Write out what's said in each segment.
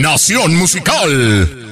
Nación Musical.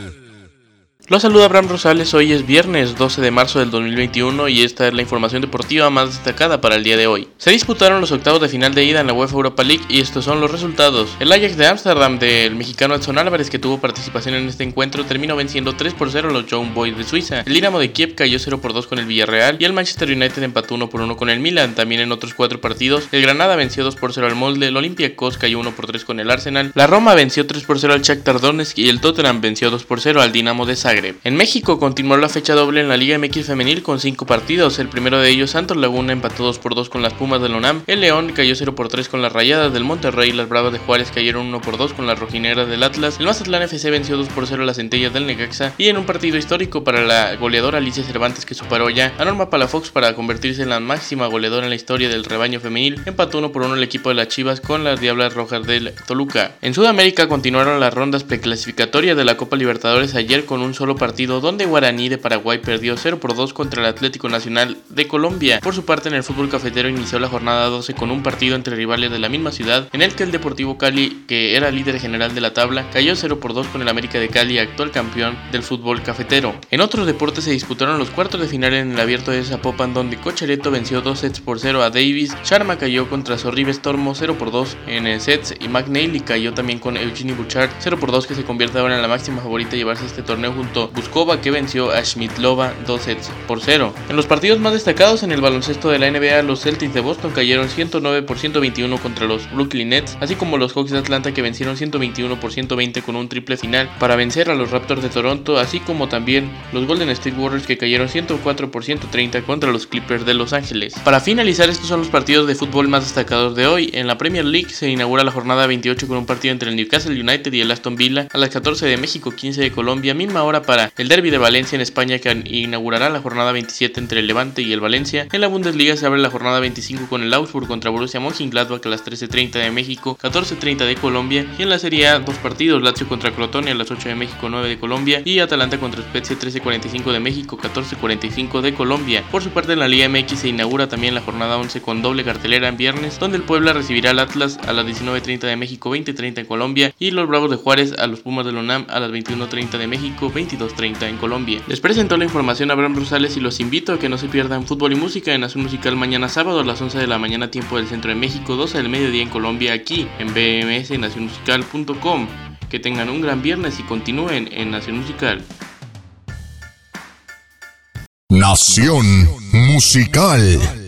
Los saluda Abraham Rosales, hoy es viernes 12 de marzo del 2021 y esta es la información deportiva más destacada para el día de hoy. Se disputaron los octavos de final de ida en la UEFA Europa League y estos son los resultados. El Ajax de Ámsterdam del mexicano Edson Álvarez que tuvo participación en este encuentro terminó venciendo 3 por 0 a los Young Boys de Suiza. El Dinamo de Kiev cayó 0 por 2 con el Villarreal y el Manchester United empató 1 por 1 con el Milan. También en otros cuatro partidos, el Granada venció 2 por 0 al Molde, el Olympiacos cayó 1 por 3 con el Arsenal, la Roma venció 3 por 0 al Shakhtar Donetsk y el Tottenham venció 2 por 0 al Dinamo de Zagreb. En México continuó la fecha doble en la Liga MX femenil con 5 partidos. El primero de ellos, Santos Laguna empató 2 por 2 con las Pumas del UNAM. El León cayó 0 por 3 con las Rayadas del Monterrey. Las Bravas de Juárez cayeron 1 por 2 con las Rojineras del Atlas. El Mazatlán FC venció 2 por 0 a las Centellas del Necaxa. Y en un partido histórico para la goleadora Alicia Cervantes que superó ya a Norma Palafox para convertirse en la máxima goleadora en la historia del rebaño femenil, empató 1 por 1 el equipo de las Chivas con las Diablas Rojas del Toluca. En Sudamérica continuaron las rondas preclasificatorias de la Copa Libertadores ayer con un solo partido donde Guaraní de Paraguay perdió 0 por 2 contra el Atlético Nacional de Colombia. Por su parte, en el fútbol cafetero inició la jornada 12 con un partido entre rivales de la misma ciudad, en el que el Deportivo Cali, que era líder general de la tabla, cayó 0 por 2 con el América de Cali, actual campeón del fútbol cafetero. En otros deportes se disputaron los cuartos de final en el abierto de Zapopan, donde Cochereto venció 2 sets por 0 a Davis, Sharma cayó contra Sorribes Tormo 0 por 2 en el sets y McNeely cayó también con Eugenie Bouchard 0 por 2 que se convierte ahora en la máxima favorita a llevarse este torneo junto a Buskova que venció a Schmidt Lova 2 sets por 0. En los partidos más destacados en el baloncesto de la NBA, los Celtics de Boston cayeron 109 por 121 contra los Brooklyn Nets, así como los Hawks de Atlanta que vencieron 121 por 120 con un triple final para vencer a los Raptors de Toronto, así como también los Golden State Warriors que cayeron 104 por 130 contra los Clippers de Los Ángeles. Para finalizar, estos son los partidos de fútbol más destacados de hoy. En la Premier League se inaugura la jornada 28 con un partido entre el Newcastle United y el Aston Villa a las 14 de México, 15 de Colombia, misma hora para el Derby de Valencia en España que inaugurará la jornada 27 entre el Levante y el Valencia. En la Bundesliga se abre la jornada 25 con el Augsburg contra Borussia Mönchengladbach a las 13.30 de México, 14.30 de Colombia. Y en la Serie A, dos partidos, Lazio contra Crotone a las 8 de México, 9 de Colombia. Y Atalanta contra Spezia, 13.45 de México, 14.45 de Colombia. Por su parte, en la Liga MX se inaugura también la jornada 11 con doble cartelera en viernes, donde el Puebla recibirá al Atlas a las 19.30 de México, 20.30 en Colombia. Y los Bravos de Juárez a los Pumas de Lonam a las 21.30 de México, 22.30 en Colombia. Les presento la información Abraham Rosales y los invito a que no se pierdan fútbol y música en Nación Musical mañana sábado a las 11 de la mañana tiempo del centro de México, 12 del mediodía en Colombia aquí en BMS Nacionmusical.com. Que tengan un gran viernes y continúen en Nación Musical. Nación Musical.